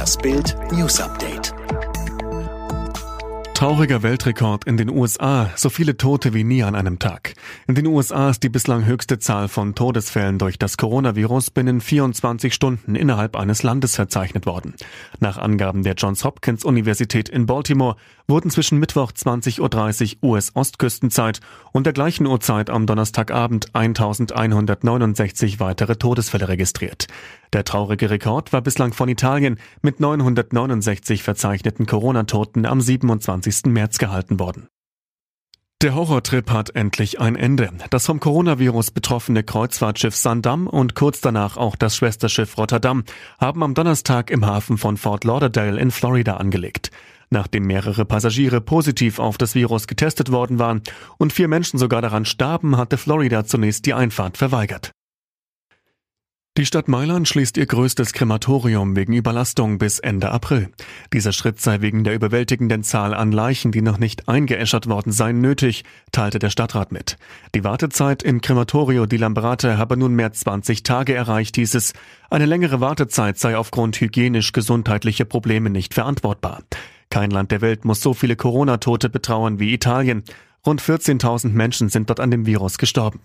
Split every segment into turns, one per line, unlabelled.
Das Bild News Update.
Trauriger Weltrekord in den USA, so viele Tote wie nie an einem Tag. In den USA ist die bislang höchste Zahl von Todesfällen durch das Coronavirus binnen 24 Stunden innerhalb eines Landes verzeichnet worden. Nach Angaben der Johns Hopkins Universität in Baltimore wurden zwischen Mittwoch 20.30 Uhr US-Ostküstenzeit und der gleichen Uhrzeit am Donnerstagabend 1169 weitere Todesfälle registriert. Der traurige Rekord war bislang von Italien mit 969 verzeichneten Corona-Toten am 27. März gehalten worden. Der Horrortrip hat endlich ein Ende. Das vom Coronavirus betroffene Kreuzfahrtschiff Sandam und kurz danach auch das Schwesterschiff Rotterdam haben am Donnerstag im Hafen von Fort Lauderdale in Florida angelegt. Nachdem mehrere Passagiere positiv auf das Virus getestet worden waren und vier Menschen sogar daran starben, hatte Florida zunächst die Einfahrt verweigert. Die Stadt Mailand schließt ihr größtes Krematorium wegen Überlastung bis Ende April. Dieser Schritt sei wegen der überwältigenden Zahl an Leichen, die noch nicht eingeäschert worden seien, nötig, teilte der Stadtrat mit. Die Wartezeit im Crematorio di Lambrate habe nunmehr 20 Tage erreicht, hieß es. Eine längere Wartezeit sei aufgrund hygienisch-gesundheitlicher Probleme nicht verantwortbar. Kein Land der Welt muss so viele Corona-Tote betrauern wie Italien. Rund 14.000 Menschen sind dort an dem Virus gestorben.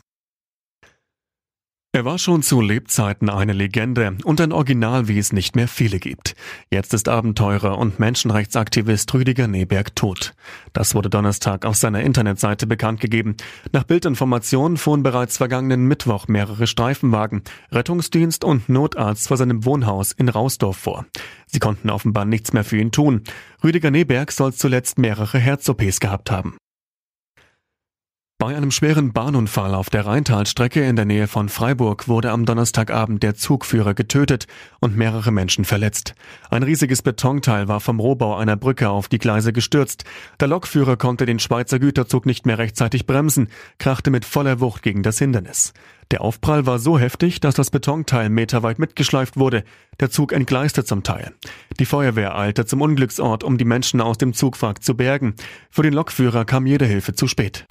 Er war schon zu Lebzeiten eine Legende und ein Original, wie es nicht mehr viele gibt. Jetzt ist Abenteurer und Menschenrechtsaktivist Rüdiger Neberg tot. Das wurde Donnerstag auf seiner Internetseite bekannt gegeben. Nach Bildinformationen fuhren bereits vergangenen Mittwoch mehrere Streifenwagen, Rettungsdienst und Notarzt vor seinem Wohnhaus in Rausdorf vor. Sie konnten offenbar nichts mehr für ihn tun. Rüdiger Neberg soll zuletzt mehrere Herz-OPs gehabt haben. Bei einem schweren Bahnunfall auf der Rheintalstrecke in der Nähe von Freiburg wurde am Donnerstagabend der Zugführer getötet und mehrere Menschen verletzt. Ein riesiges Betonteil war vom Rohbau einer Brücke auf die Gleise gestürzt. Der Lokführer konnte den Schweizer Güterzug nicht mehr rechtzeitig bremsen, krachte mit voller Wucht gegen das Hindernis. Der Aufprall war so heftig, dass das Betonteil meterweit mitgeschleift wurde. Der Zug entgleiste zum Teil. Die Feuerwehr eilte zum Unglücksort, um die Menschen aus dem Zugwrack zu bergen. Für den Lokführer kam jede Hilfe zu spät.